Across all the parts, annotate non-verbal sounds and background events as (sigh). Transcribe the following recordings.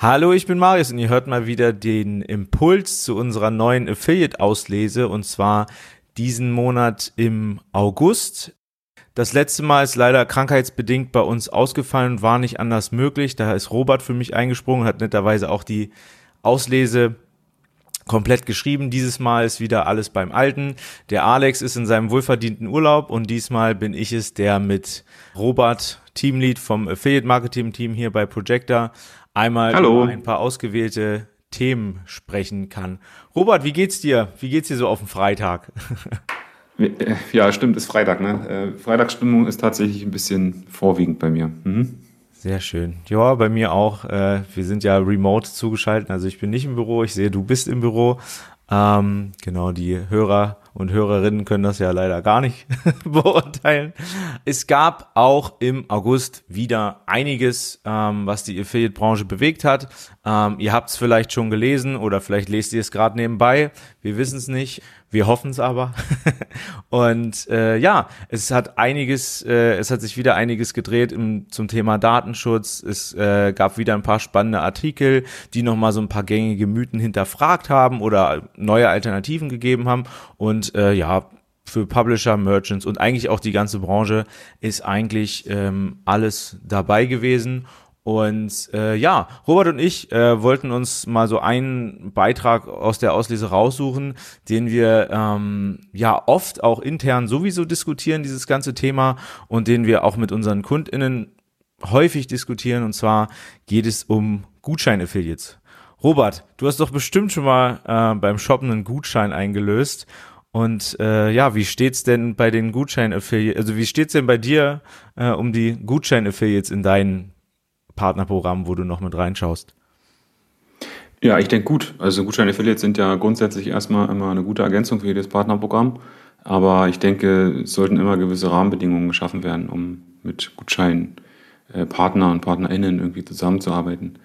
Hallo, ich bin Marius und ihr hört mal wieder den Impuls zu unserer neuen Affiliate-Auslese und zwar diesen Monat im August. Das letzte Mal ist leider krankheitsbedingt bei uns ausgefallen und war nicht anders möglich. Da ist Robert für mich eingesprungen und hat netterweise auch die Auslese komplett geschrieben. Dieses Mal ist wieder alles beim Alten. Der Alex ist in seinem wohlverdienten Urlaub und diesmal bin ich es, der mit Robert, Teamlead vom Affiliate Marketing Team hier bei Projector, einmal Hallo. über ein paar ausgewählte Themen sprechen kann. Robert, wie geht's dir? Wie geht's dir so auf dem Freitag? (laughs) Ja, stimmt, ist Freitag. Ne? Äh, Freitagsstimmung ist tatsächlich ein bisschen vorwiegend bei mir. Mhm. Sehr schön. Ja, bei mir auch. Äh, wir sind ja remote zugeschaltet. Also ich bin nicht im Büro. Ich sehe, du bist im Büro. Ähm, genau, die Hörer und Hörerinnen können das ja leider gar nicht (laughs) beurteilen. Es gab auch im August wieder einiges, ähm, was die Affiliate-Branche bewegt hat. Ähm, ihr habt es vielleicht schon gelesen oder vielleicht lest ihr es gerade nebenbei. Wir wissen es nicht. Wir hoffen es aber. (laughs) und äh, ja, es hat einiges, äh, es hat sich wieder einiges gedreht im, zum Thema Datenschutz. Es äh, gab wieder ein paar spannende Artikel, die nochmal so ein paar gängige Mythen hinterfragt haben oder neue Alternativen gegeben haben. Und äh, ja, für Publisher, Merchants und eigentlich auch die ganze Branche ist eigentlich ähm, alles dabei gewesen. Und äh, ja, Robert und ich äh, wollten uns mal so einen Beitrag aus der Auslese raussuchen, den wir ähm, ja oft auch intern sowieso diskutieren, dieses ganze Thema, und den wir auch mit unseren KundInnen häufig diskutieren. Und zwar geht es um Gutschein-Affiliates. Robert, du hast doch bestimmt schon mal äh, beim Shoppen einen Gutschein eingelöst. Und äh, ja, wie steht's denn bei den Gutschein-Affiliates, also wie steht's denn bei dir äh, um die Gutschein-Affiliates in deinen Partnerprogramm, wo du noch mit reinschaust? Ja, ich denke gut. Also Gutschein-Affiliates sind ja grundsätzlich erstmal immer eine gute Ergänzung für jedes Partnerprogramm. Aber ich denke, es sollten immer gewisse Rahmenbedingungen geschaffen werden, um mit Gutscheinpartner und PartnerInnen irgendwie zusammenzuarbeiten.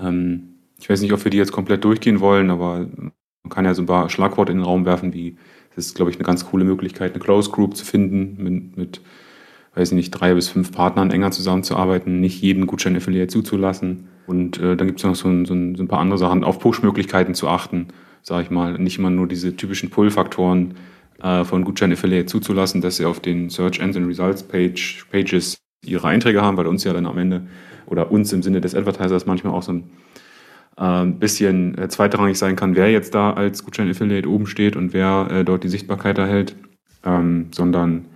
Ähm, ich weiß nicht, ob wir die jetzt komplett durchgehen wollen, aber man kann ja so ein paar Schlagworte in den Raum werfen, wie es ist, glaube ich, eine ganz coole Möglichkeit, eine Close Group zu finden mit, mit weiß ich nicht, drei bis fünf Partnern enger zusammenzuarbeiten, nicht jeden Gutschein-Affiliate zuzulassen. Und äh, dann gibt es noch so ein, so, ein, so ein, paar andere Sachen, auf Push-Möglichkeiten zu achten, sage ich mal. Nicht immer nur diese typischen Pull-Faktoren äh, von Gutschein-Affiliate zuzulassen, dass sie auf den Search Engine Results Page, Pages ihre Einträge haben, weil uns ja dann am Ende oder uns im Sinne des Advertisers manchmal auch so ein äh, bisschen äh, zweitrangig sein kann, wer jetzt da als Gutschein-Affiliate oben steht und wer äh, dort die Sichtbarkeit erhält, ähm, sondern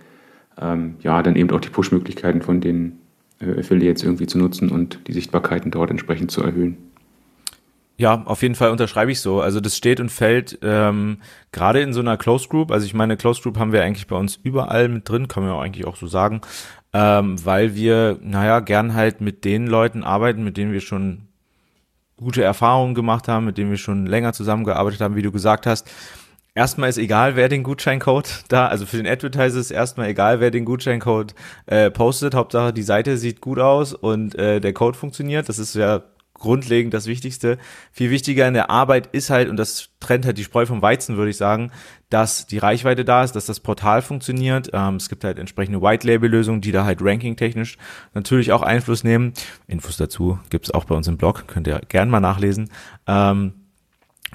ähm, ja, dann eben auch die Push-Möglichkeiten von den äh, Affiliates irgendwie zu nutzen und die Sichtbarkeiten dort entsprechend zu erhöhen. Ja, auf jeden Fall unterschreibe ich so. Also das steht und fällt ähm, gerade in so einer Close Group. Also ich meine, Close Group haben wir eigentlich bei uns überall mit drin, kann man ja eigentlich auch so sagen, ähm, weil wir, naja, gern halt mit den Leuten arbeiten, mit denen wir schon gute Erfahrungen gemacht haben, mit denen wir schon länger zusammengearbeitet haben, wie du gesagt hast erstmal ist egal, wer den Gutscheincode da, also für den Advertiser ist erstmal egal, wer den Gutscheincode äh, postet. Hauptsache die Seite sieht gut aus und äh, der Code funktioniert. Das ist ja grundlegend das Wichtigste. Viel wichtiger in der Arbeit ist halt, und das trennt halt die Spreu vom Weizen, würde ich sagen, dass die Reichweite da ist, dass das Portal funktioniert. Ähm, es gibt halt entsprechende White-Label-Lösungen, die da halt ranking-technisch natürlich auch Einfluss nehmen. Infos dazu gibt's auch bei uns im Blog, könnt ihr gern mal nachlesen. Ähm,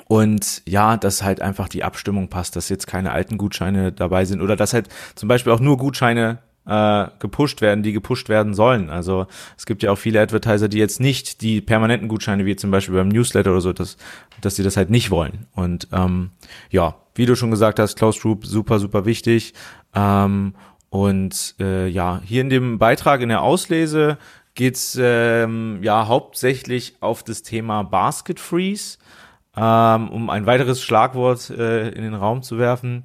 und ja, dass halt einfach die Abstimmung passt, dass jetzt keine alten Gutscheine dabei sind oder dass halt zum Beispiel auch nur Gutscheine äh, gepusht werden, die gepusht werden sollen. Also es gibt ja auch viele Advertiser, die jetzt nicht die permanenten Gutscheine, wie zum Beispiel beim Newsletter oder so, dass, dass sie das halt nicht wollen. Und ähm, ja, wie du schon gesagt hast, Close Group super, super wichtig. Ähm, und äh, ja, hier in dem Beitrag in der Auslese geht's ähm, ja hauptsächlich auf das Thema Basket Freeze ähm, um ein weiteres Schlagwort äh, in den Raum zu werfen.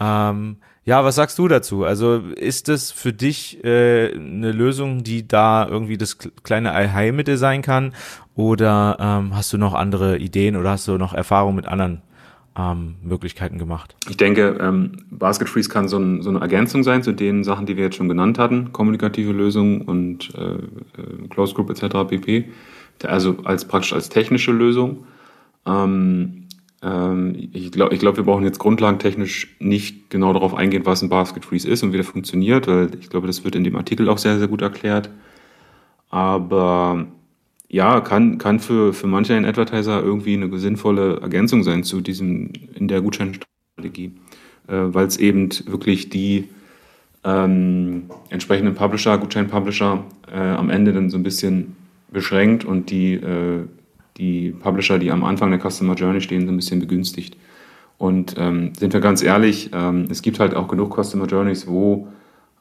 Ähm, ja, was sagst du dazu? Also ist das für dich äh, eine Lösung, die da irgendwie das kleine Allheilmittel sein kann? Oder ähm, hast du noch andere Ideen oder hast du noch Erfahrungen mit anderen ähm, Möglichkeiten gemacht? Ich denke, ähm, Basket Freeze kann so, ein, so, eine Ergänzung sein zu den Sachen, die wir jetzt schon genannt hatten, kommunikative Lösungen und äh, äh Close Group etc. pp. Also als praktisch als technische Lösung. Ähm, ähm, ich glaube, ich glaub, wir brauchen jetzt grundlagentechnisch nicht genau darauf eingehen, was ein Basket Freeze ist und wie der funktioniert, weil ich glaube, das wird in dem Artikel auch sehr, sehr gut erklärt. Aber ja, kann, kann für, für manche ein Advertiser irgendwie eine sinnvolle Ergänzung sein zu diesem in der Gutscheinstrategie, äh, weil es eben wirklich die ähm, entsprechenden Publisher, Gutschein-Publisher äh, am Ende dann so ein bisschen beschränkt und die, äh, die Publisher, die am Anfang der Customer Journey stehen, so ein bisschen begünstigt. Und ähm, sind wir ganz ehrlich, ähm, es gibt halt auch genug Customer Journeys, wo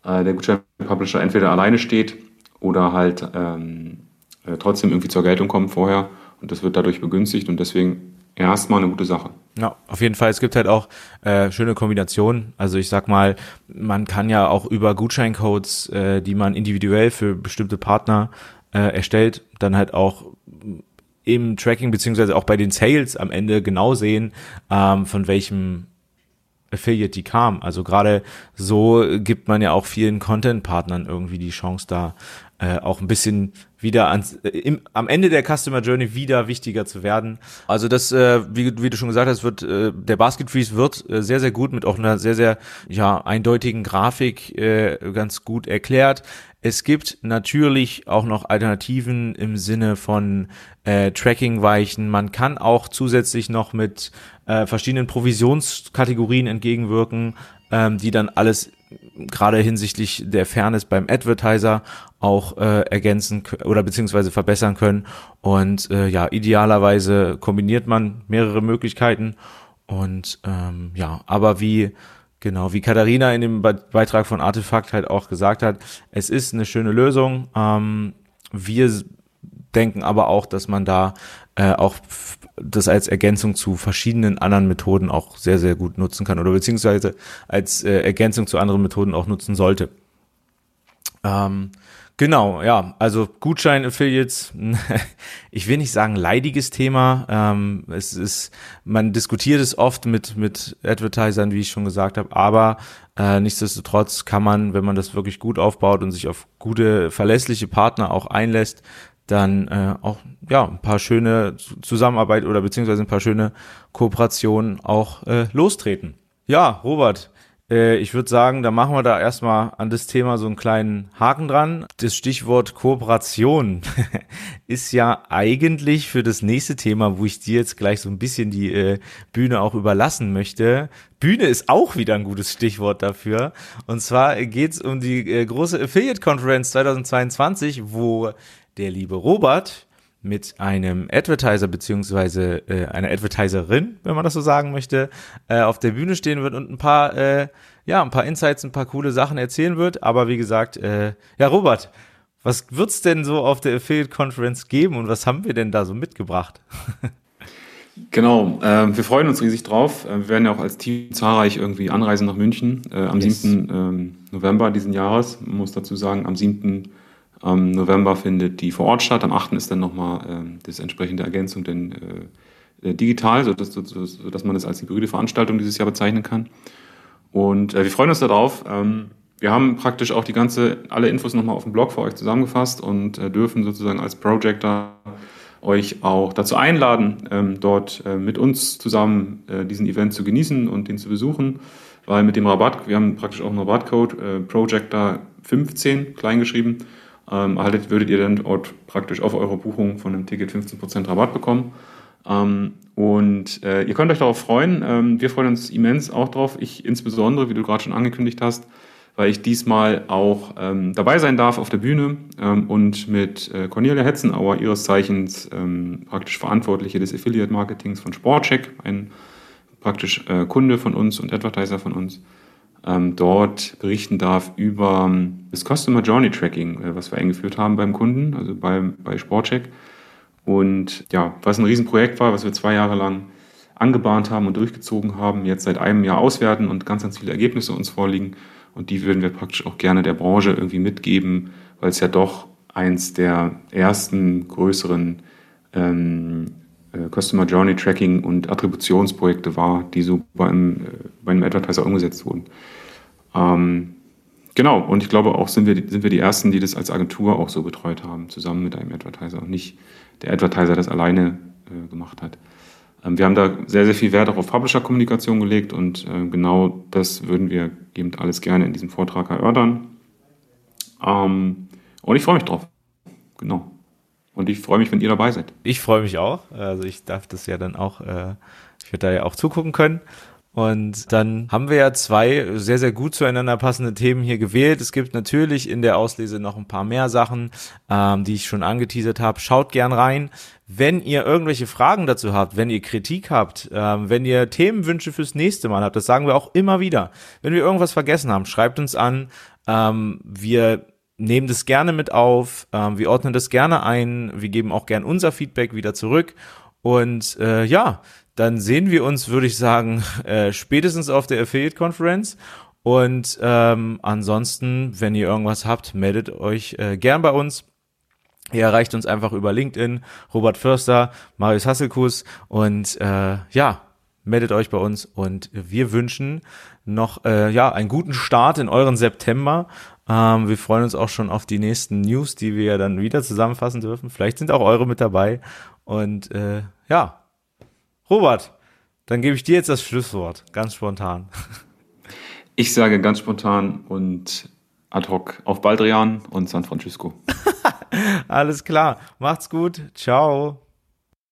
äh, der Gutschein-Publisher entweder alleine steht oder halt ähm, äh, trotzdem irgendwie zur Geltung kommen vorher und das wird dadurch begünstigt und deswegen erstmal eine gute Sache. Ja, auf jeden Fall. Es gibt halt auch äh, schöne Kombinationen. Also ich sag mal, man kann ja auch über Gutscheincodes, äh, die man individuell für bestimmte Partner äh, erstellt, dann halt auch im Tracking beziehungsweise auch bei den Sales am Ende genau sehen, ähm, von welchem Affiliate die kam. Also gerade so gibt man ja auch vielen Content-Partnern irgendwie die Chance da äh, auch ein bisschen wieder ans, äh, im, am Ende der Customer Journey wieder wichtiger zu werden. Also das, äh, wie, wie du schon gesagt hast, wird äh, der Basket Freeze wird äh, sehr sehr gut mit auch einer sehr sehr ja eindeutigen Grafik äh, ganz gut erklärt. Es gibt natürlich auch noch Alternativen im Sinne von äh, Tracking-Weichen. Man kann auch zusätzlich noch mit äh, verschiedenen Provisionskategorien entgegenwirken, ähm, die dann alles gerade hinsichtlich der Fairness beim Advertiser auch äh, ergänzen oder beziehungsweise verbessern können. Und äh, ja, idealerweise kombiniert man mehrere Möglichkeiten. Und ähm, ja, aber wie genau wie Katharina in dem Beitrag von Artefakt halt auch gesagt hat, es ist eine schöne Lösung. Ähm, wir denken aber auch, dass man da äh, auch das als Ergänzung zu verschiedenen anderen Methoden auch sehr, sehr gut nutzen kann oder beziehungsweise als äh, Ergänzung zu anderen Methoden auch nutzen sollte. Ähm, genau, ja, also Gutschein-Affiliates, (laughs) ich will nicht sagen leidiges Thema. Ähm, es ist, man diskutiert es oft mit, mit Advertisern, wie ich schon gesagt habe, aber äh, nichtsdestotrotz kann man, wenn man das wirklich gut aufbaut und sich auf gute, verlässliche Partner auch einlässt, dann äh, auch ja ein paar schöne Zusammenarbeit oder beziehungsweise ein paar schöne Kooperationen auch äh, lostreten. Ja, Robert, ich würde sagen, da machen wir da erstmal an das Thema so einen kleinen Haken dran. Das Stichwort Kooperation (laughs) ist ja eigentlich für das nächste Thema, wo ich dir jetzt gleich so ein bisschen die äh, Bühne auch überlassen möchte. Bühne ist auch wieder ein gutes Stichwort dafür. Und zwar geht's um die äh, große Affiliate Conference 2022, wo der liebe Robert mit einem Advertiser beziehungsweise äh, einer Advertiserin, wenn man das so sagen möchte, äh, auf der Bühne stehen wird und ein paar, äh, ja, ein paar Insights, ein paar coole Sachen erzählen wird. Aber wie gesagt, äh, ja, Robert, was wird's denn so auf der Affiliate Conference geben und was haben wir denn da so mitgebracht? (laughs) Genau, äh, wir freuen uns riesig drauf. Äh, wir werden ja auch als Team zahlreich irgendwie anreisen nach München äh, am yes. 7. Ähm, November diesen Jahres. Man muss dazu sagen, am 7. Am November findet die vor Ort statt. Am 8. ist dann nochmal äh, das entsprechende Ergänzung denn, äh, äh digital, sodass, sodass man das als hybride Veranstaltung dieses Jahr bezeichnen kann. Und äh, wir freuen uns darauf. Ähm, wir haben praktisch auch die ganze, alle Infos nochmal auf dem Blog für euch zusammengefasst und äh, dürfen sozusagen als Projector euch auch dazu einladen, ähm, dort äh, mit uns zusammen äh, diesen Event zu genießen und den zu besuchen. Weil mit dem Rabatt, wir haben praktisch auch einen Rabattcode, äh, Projector 15 kleingeschrieben, ähm, erhaltet, würdet ihr dann dort praktisch auf eure Buchung von einem Ticket 15% Rabatt bekommen. Ähm, und äh, ihr könnt euch darauf freuen. Ähm, wir freuen uns immens auch drauf. Ich insbesondere, wie du gerade schon angekündigt hast, weil ich diesmal auch ähm, dabei sein darf auf der Bühne ähm, und mit äh, Cornelia Hetzenauer, ihres Zeichens ähm, praktisch Verantwortliche des Affiliate Marketings von Sportcheck, ein praktisch äh, Kunde von uns und Advertiser von uns, ähm, dort berichten darf über ähm, das Customer Journey Tracking, äh, was wir eingeführt haben beim Kunden, also bei, bei Sportcheck. Und ja, was ein Riesenprojekt war, was wir zwei Jahre lang angebahnt haben und durchgezogen haben, jetzt seit einem Jahr auswerten und ganz, ganz viele Ergebnisse uns vorliegen. Und die würden wir praktisch auch gerne der Branche irgendwie mitgeben, weil es ja doch eins der ersten größeren ähm, äh, Customer Journey Tracking und Attributionsprojekte war, die so bei einem, äh, bei einem Advertiser umgesetzt wurden. Ähm, genau, und ich glaube auch sind wir, sind wir die Ersten, die das als Agentur auch so betreut haben, zusammen mit einem Advertiser und nicht der Advertiser das alleine äh, gemacht hat. Ähm, wir haben da sehr, sehr viel Wert auch auf Publisher-Kommunikation gelegt und äh, genau das würden wir eben alles gerne in diesem Vortrag erörtern. Ähm, und ich freue mich drauf. Genau. Und ich freue mich, wenn ihr dabei seid. Ich freue mich auch. Also ich darf das ja dann auch, äh, ich werde da ja auch zugucken können. Und dann haben wir ja zwei sehr, sehr gut zueinander passende Themen hier gewählt. Es gibt natürlich in der Auslese noch ein paar mehr Sachen, ähm, die ich schon angeteasert habe. Schaut gern rein. Wenn ihr irgendwelche Fragen dazu habt, wenn ihr Kritik habt, ähm, wenn ihr Themenwünsche fürs nächste Mal habt, das sagen wir auch immer wieder. Wenn wir irgendwas vergessen haben, schreibt uns an. Ähm, wir nehmen das gerne mit auf. Ähm, wir ordnen das gerne ein. Wir geben auch gern unser Feedback wieder zurück. Und äh, ja, dann sehen wir uns, würde ich sagen, (laughs) äh, spätestens auf der Affiliate Conference. Und ähm, ansonsten, wenn ihr irgendwas habt, meldet euch äh, gern bei uns. Ihr erreicht uns einfach über LinkedIn, Robert Förster, Marius Hasselkus und äh, ja, meldet euch bei uns und wir wünschen noch äh, ja einen guten Start in euren September. Ähm, wir freuen uns auch schon auf die nächsten News, die wir dann wieder zusammenfassen dürfen. Vielleicht sind auch eure mit dabei und äh, ja, Robert, dann gebe ich dir jetzt das Schlusswort, ganz spontan. (laughs) Ich sage ganz spontan und ad hoc auf Baldrian und San Francisco. (laughs) Alles klar, macht's gut, ciao.